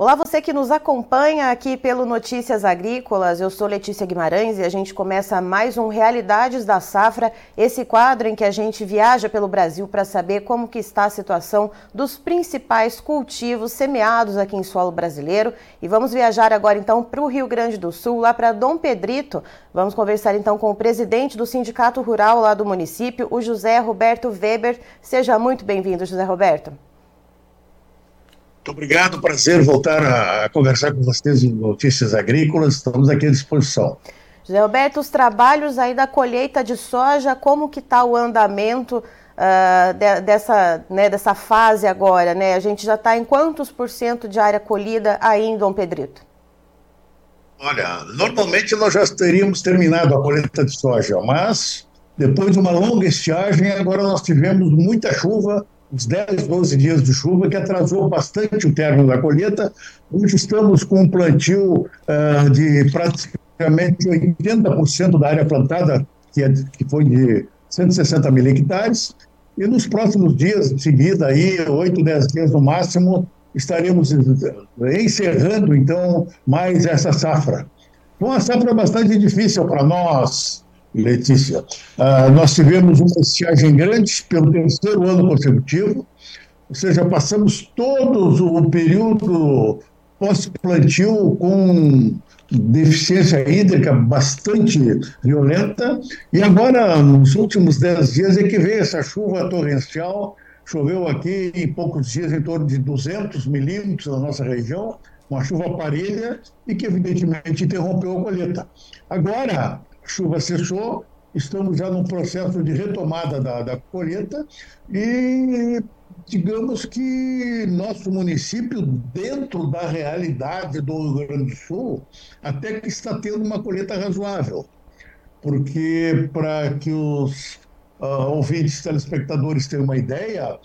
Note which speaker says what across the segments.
Speaker 1: Olá, você que nos acompanha aqui pelo Notícias Agrícolas. Eu sou Letícia Guimarães e a gente começa mais um Realidades da Safra, esse quadro em que a gente viaja pelo Brasil para saber como que está a situação dos principais cultivos semeados aqui em solo brasileiro. E vamos viajar agora então para o Rio Grande do Sul, lá para Dom Pedrito. Vamos conversar então com o presidente do Sindicato Rural lá do município, o José Roberto Weber. Seja muito bem-vindo, José Roberto.
Speaker 2: Muito obrigado, prazer voltar a conversar com vocês em Notícias Agrícolas, estamos aqui à disposição.
Speaker 1: José Roberto, os trabalhos aí da colheita de soja, como que está o andamento uh, de, dessa, né, dessa fase agora? Né? A gente já está em quantos por cento de área colhida aí em Dom Pedrito?
Speaker 2: Olha, normalmente nós já teríamos terminado a colheita de soja, mas depois de uma longa estiagem, agora nós tivemos muita chuva, uns 10, 12 dias de chuva, que atrasou bastante o término da colheita. Hoje estamos com um plantio uh, de praticamente 80% da área plantada, que, é, que foi de 160 mil hectares, e nos próximos dias, em seguida, aí, 8, 10 dias no máximo, estaremos encerrando, então, mais essa safra. Uma safra bastante difícil para nós, Letícia. Uh, nós tivemos uma estiagem grande pelo terceiro ano consecutivo, ou seja, passamos todo o período pós-plantio com deficiência hídrica bastante violenta, e agora, nos últimos dez dias, é que veio essa chuva torrencial, choveu aqui em poucos dias em torno de 200 milímetros na nossa região, uma chuva parelha e que evidentemente interrompeu a colheita. Agora, chuva cessou, estamos já num processo de retomada da, da colheita e digamos que nosso município, dentro da realidade do Rio Grande do Sul, até que está tendo uma colheita razoável. Porque, para que os uh, ouvintes telespectadores tenham uma ideia,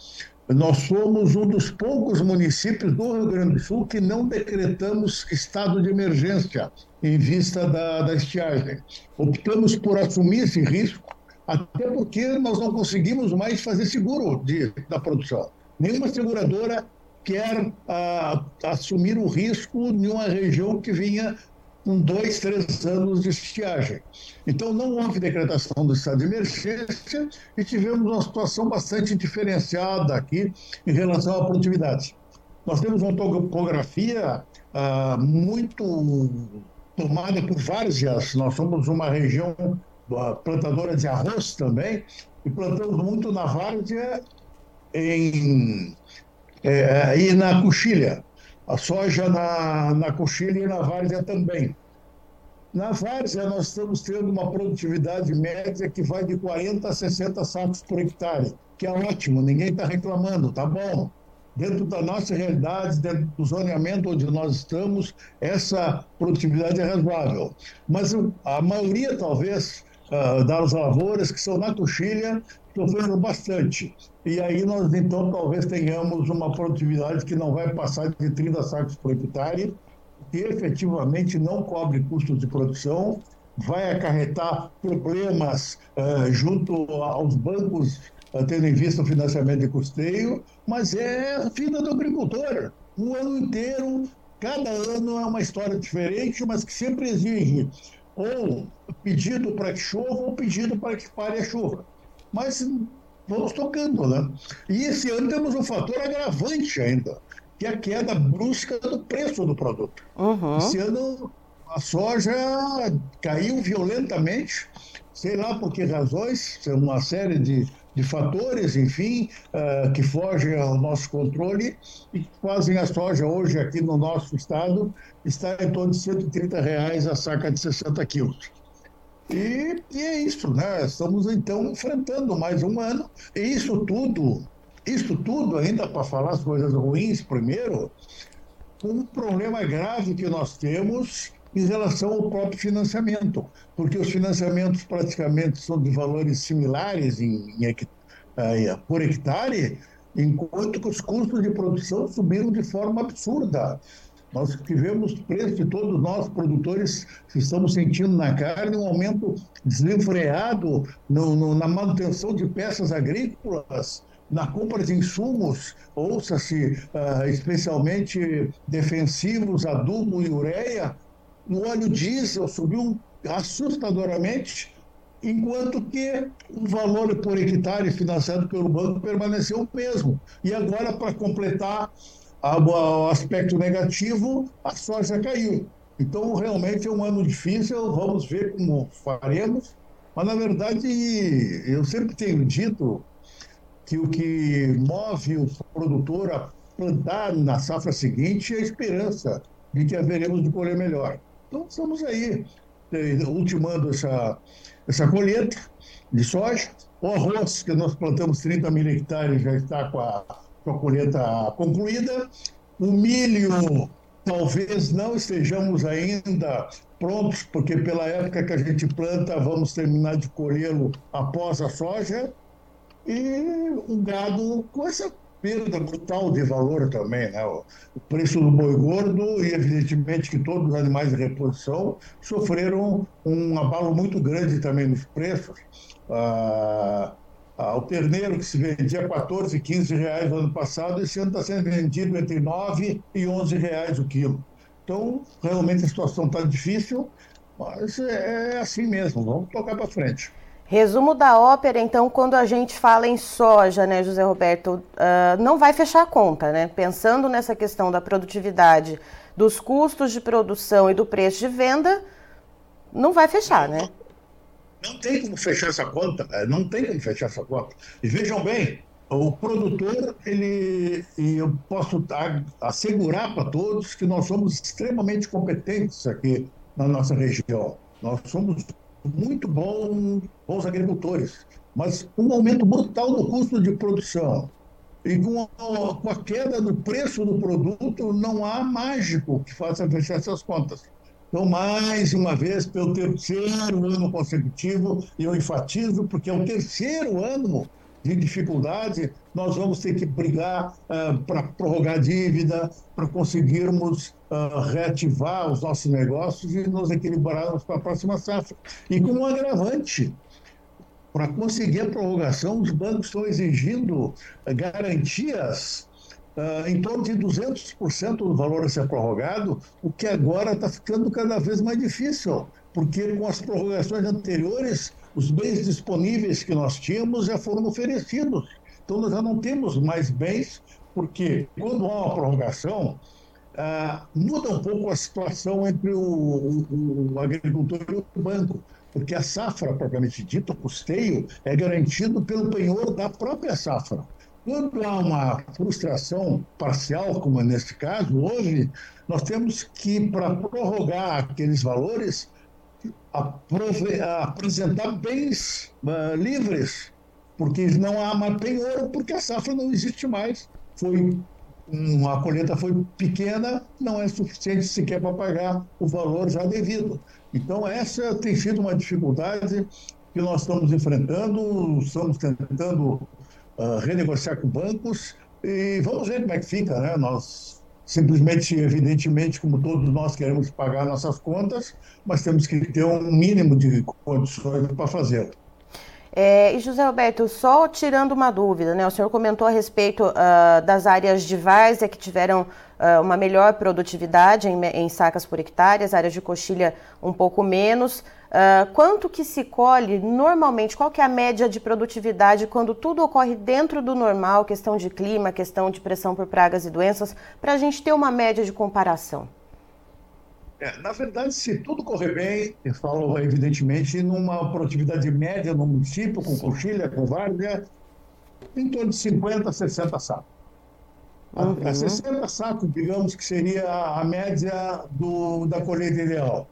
Speaker 2: nós somos um dos poucos municípios do Rio Grande do Sul que não decretamos estado de emergência em vista da, da estiagem. Optamos por assumir esse risco, até porque nós não conseguimos mais fazer seguro de, da produção. Nenhuma seguradora quer ah, assumir o risco em uma região que vinha com dois, três anos de estiagem. Então, não houve decretação do estado de emergência e tivemos uma situação bastante diferenciada aqui em relação à produtividade. Nós temos uma topografia ah, muito tomada por várzeas. Nós somos uma região ah, plantadora de arroz também e plantamos muito na várzea em, e na coxilha a soja na, na coxilha e na várzea também. Na várzea, nós estamos tendo uma produtividade média que vai de 40 a 60 sacos por hectare, que é ótimo, ninguém está reclamando, tá bom. Dentro da nossa realidade, dentro do zoneamento onde nós estamos, essa produtividade é razoável. Mas a maioria, talvez, uh, das lavouras que são na coxilha sofrendo bastante. E aí nós, então, talvez tenhamos uma produtividade que não vai passar de 30 sacos por hectare, que efetivamente não cobre custos de produção, vai acarretar problemas uh, junto aos bancos, uh, tendo em vista o financiamento de custeio, mas é a vida do agricultor. Um ano inteiro, cada ano é uma história diferente, mas que sempre exige ou pedido para que chova ou pedido para que pare a chuva mas vamos tocando, né? E esse ano temos um fator agravante ainda, que é a queda brusca do preço do produto. Uhum. Esse ano a soja caiu violentamente, sei lá por que razões, uma série de, de fatores, enfim, uh, que fogem ao nosso controle e que fazem a soja hoje aqui no nosso estado estar em torno de 130 reais a saca de 60 quilos. E, e, é isso, né? Estamos então enfrentando mais um ano. E isso tudo, isso tudo ainda para falar as coisas ruins primeiro, um problema grave que nós temos em relação ao próprio financiamento, porque os financiamentos praticamente são de valores similares em, em, eh, por hectare, enquanto que os custos de produção subiram de forma absurda. Nós tivemos preço de todos nós, produtores, que estamos sentindo na carne um aumento desenfreado no, no, na manutenção de peças agrícolas, na compra de insumos, ouça-se uh, especialmente defensivos, adubo e ureia, o óleo diesel subiu assustadoramente, enquanto que o valor por hectare financiado pelo banco permaneceu o mesmo. E agora, para completar o aspecto negativo, a soja caiu. Então, realmente é um ano difícil, vamos ver como faremos. Mas, na verdade, eu sempre tenho dito que o que move o produtor a plantar na safra seguinte é a esperança de que haveremos de colher melhor. Então, estamos aí, eh, ultimando essa, essa colheita de soja. O arroz, que nós plantamos 30 mil hectares, já está com a, com a colheita concluída. O milho, talvez não estejamos ainda prontos, porque pela época que a gente planta, vamos terminar de colhê-lo após a soja. E o gado com essa perda brutal de valor também, né? O preço do boi gordo e evidentemente que todos os animais de reposição sofreram um abalo muito grande também nos preços. Ah, ah, o terneiro que se vendia 14, 15 reais no ano passado, esse ano está sendo vendido entre 9 e 11 reais o quilo. Então, realmente a situação está difícil, mas é assim mesmo, vamos tocar para frente.
Speaker 1: Resumo da ópera, então, quando a gente fala em soja, né, José Roberto, uh, não vai fechar a conta, né? Pensando nessa questão da produtividade, dos custos de produção e do preço de venda, não vai fechar, né?
Speaker 2: Não tem como fechar essa conta, não tem como fechar essa conta. E vejam bem, o produtor, ele, e eu posso assegurar para todos que nós somos extremamente competentes aqui na nossa região. Nós somos muito bom, bons agricultores, mas um aumento brutal no custo de produção e com a, com a queda do preço do produto, não há mágico que faça fechar essas contas. Então, mais uma vez, pelo terceiro ano consecutivo, e eu enfatizo, porque é o terceiro ano de dificuldade, nós vamos ter que brigar uh, eh, para prorrogar dívida, para conseguirmos uh, reativar os nossos negócios e nos equilibrarmos para a próxima safra. E com um agravante, para conseguir a prorrogação, os bancos estão exigindo uh, garantias Uh, em torno de 200% do valor a ser prorrogado, o que agora está ficando cada vez mais difícil, porque com as prorrogações anteriores, os bens disponíveis que nós tínhamos já foram oferecidos. Então, nós já não temos mais bens, porque quando há uma prorrogação, ah, muda um pouco a situação entre o, o, o, agricultor e o banco, porque a safra, propriamente dita, o custeio, é garantido pelo penhor da própria safra. Quando há uma frustração parcial, como é neste caso, hoje, nós temos que, para prorrogar aqueles valores, apresentar bens uh, livres porque não há mais penhor, porque a safra não existe mais. Foi a colheita foi pequena, não é suficiente sequer para pagar o valor já devido. Então, essa tem sido uma dificuldade que nós estamos enfrentando, estamos tentando uh, renegociar com bancos e vamos ver como é que fica, né? Nós simplesmente, evidentemente, como todos nós queremos pagar nossas contas, mas temos que ter um mínimo de condições para fazê-lo.
Speaker 1: É, e José Alberto, só tirando uma dúvida, né? O senhor comentou a respeito uh, das áreas de várzea que tiveram uh, uma melhor produtividade em, em, sacas por hectare, as áreas de coxilha um pouco menos. Uh, quanto que se colhe normalmente? Qual que é a média de produtividade quando tudo ocorre dentro do normal, questão de clima, questão de pressão por pragas e doenças, para a gente ter uma média de comparação?
Speaker 2: É, na verdade, se tudo correr bem, eu falo evidentemente numa produtividade média no município, com coxilha, com várzea, em torno de 50, 60 sacos. Uhum. 60 sacos, digamos que seria a média do, da colheita ideal.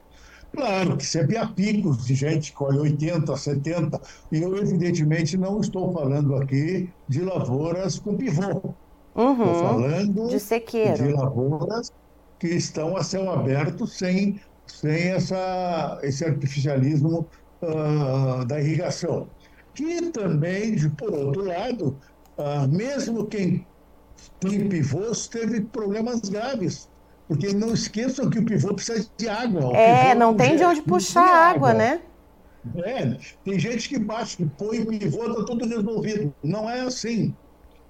Speaker 2: Claro que sempre há picos de gente que colhe 80, 70, e eu, evidentemente, não estou falando aqui de lavouras com pivô.
Speaker 1: Uhum. Estou falando de, sequeiro.
Speaker 2: de lavouras que estão a céu aberto sem, sem essa, esse artificialismo uh, da irrigação. Que também, de, por outro lado, uh, mesmo quem tem pivôs teve problemas graves. Porque não esqueçam que o pivô precisa de água.
Speaker 1: É, não tem de onde puxar água, água, né?
Speaker 2: É, tem gente que bate, põe o pivô, está tudo resolvido. Não é assim.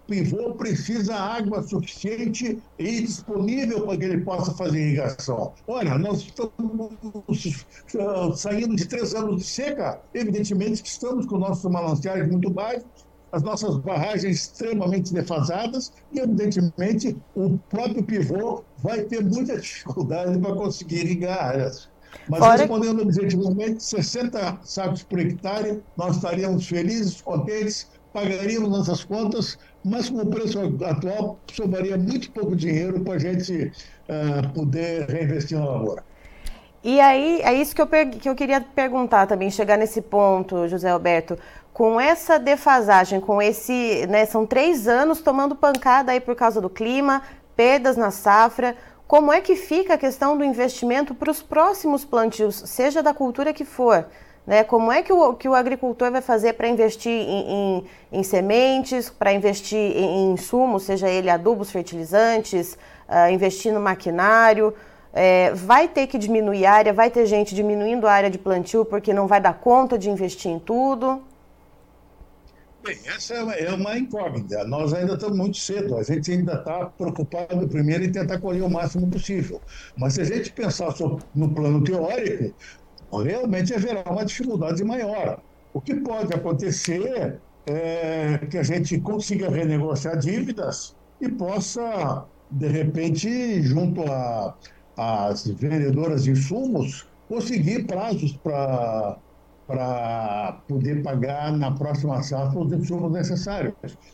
Speaker 2: pivô precisa água suficiente e disponível para que ele possa fazer irrigação. Olha, nós estamos saindo de três anos de seca, evidentemente que estamos com nossos mananciais muito baixos, as nossas barragens extremamente defasadas e, evidentemente, o próprio pivô vai ter muita dificuldade para conseguir irrigar áreas. Mas Fora... respondendo objetivamente, 60 sacos por hectare, nós estaríamos felizes, contentes, pagaríamos nossas contas, mas com o preço atual, sobraria muito pouco dinheiro para a gente uh, poder reinvestir na lavoura.
Speaker 1: E aí, é isso que eu, que eu queria perguntar também, chegar nesse ponto, José Alberto. Com essa defasagem, com esse. Né, são três anos tomando pancada aí por causa do clima, perdas na safra. Como é que fica a questão do investimento para os próximos plantios, seja da cultura que for? Né? Como é que o, que o agricultor vai fazer para investir em, em, em sementes, para investir em, em, insumos, seja ele adubos, fertilizantes, uh, investir no maquinário? É, vai ter que diminuir a área, vai ter gente diminuindo a área de plantio porque não vai dar conta de investir em tudo?
Speaker 2: Bem, essa é uma incógnita. Nós ainda estamos muito cedo. A gente ainda está preocupado primeiro em tentar colher o máximo possível. Mas se a gente pensar no plano teórico, realmente haverá uma dificuldade maior. O que pode acontecer é que a gente consiga renegociar dívidas e possa, de repente, junto às vendedoras de insumos, conseguir prazos para para poder pagar na próxima safra os insumos necessários.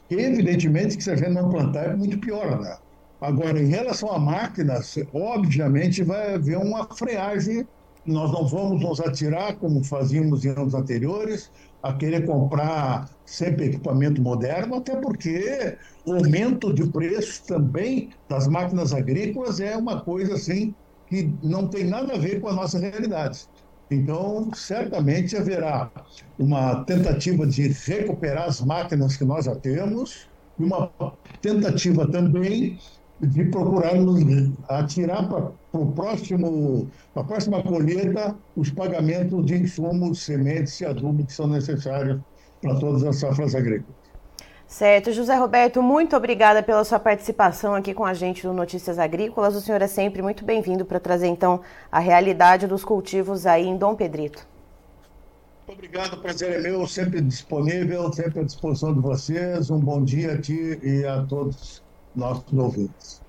Speaker 2: Evidentemente, que se a gente não plantar é muito pior, né? Agora, em relação a máquinas, obviamente vai haver uma freagem. Nós não vamos nos atirar, como fazíamos em anos anteriores, a querer comprar sempre equipamento moderno, até porque o aumento de preço também das máquinas agrícolas é uma coisa assim que não tem nada a ver com a nossa realidade. Então, certamente haverá uma tentativa de recuperar as máquinas que nós já temos e uma tentativa também de procurarmos atirar para o próximo, a próxima colheita os pagamentos de insumos, sementes e adubo que são necessários para todas as safras agrícolas.
Speaker 1: Certo. José Roberto, muito obrigada pela sua participação aqui com a gente no Notícias Agrícolas. O senhor é sempre muito bem-vindo para trazer, então, a realidade dos cultivos aí em Dom Pedrito.
Speaker 2: Obrigado, o prazer é meu, sempre disponível, sempre à disposição de vocês. Um bom dia a ti e a todos nossos ouvintes.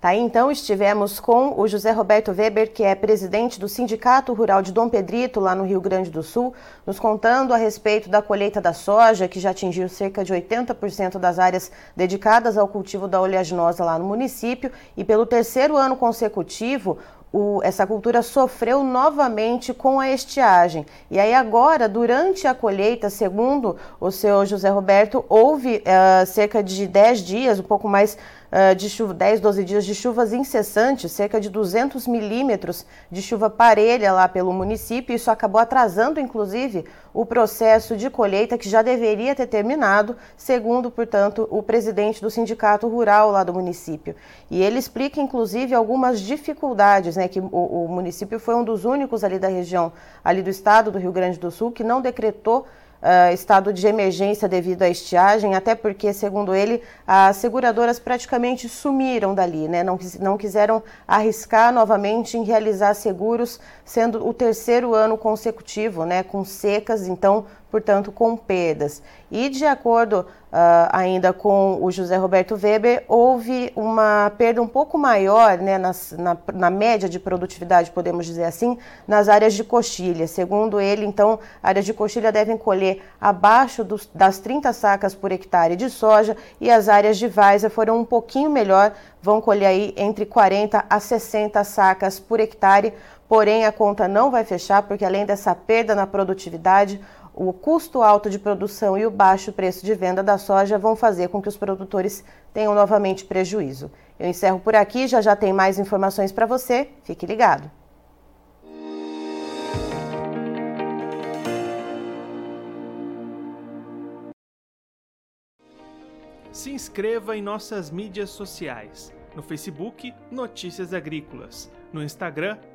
Speaker 1: Tá então, estivemos com o José Roberto Weber, que é presidente do Sindicato Rural de Dom Pedrito, lá no Rio Grande do Sul, nos contando a respeito da colheita da soja, que já atingiu cerca de 80% das áreas dedicadas ao cultivo da oleaginosa lá no município. E pelo terceiro ano consecutivo, o, essa cultura sofreu novamente com a estiagem. E aí agora, durante a colheita, segundo o seu José Roberto, houve uh, cerca de 10 dias, um pouco mais uh, de chuva, 10, 12 dias de chuvas incessantes, cerca de 200 milímetros de chuva parelha lá pelo município. Isso acabou atrasando, inclusive, o processo de colheita que já deveria ter terminado, segundo, portanto, o presidente do Sindicato Rural lá do município. E ele explica, inclusive, algumas dificuldades, né, que o, o município foi um dos únicos ali da região, ali do estado do Rio Grande do Sul, que não decretou uh, estado de emergência devido à estiagem, até porque, segundo ele, as seguradoras praticamente sumiram dali, né? não, não quiseram arriscar novamente em realizar seguros, sendo o terceiro ano consecutivo, né, com secas, então portanto, com perdas. E, de acordo uh, ainda com o José Roberto Weber, houve uma perda um pouco maior, né, nas, na, na, média de produtividade, podemos dizer assim, nas áreas de coxilha. Segundo ele, então, áreas de coxilha devem colher abaixo dos, das 30 sacas por hectare de soja e as áreas de várzea foram um pouquinho melhor, vão colher aí entre 40 a 60 sacas por hectare, porém a conta não vai fechar porque além dessa perda na produtividade, o custo alto de produção e o baixo preço de venda da soja vão fazer com que os produtores tenham novamente prejuízo. Eu encerro por aqui, já já tem mais informações para você. Fique ligado.
Speaker 3: Se inscreva em nossas mídias sociais. No Facebook, Notícias Agrícolas. No Instagram,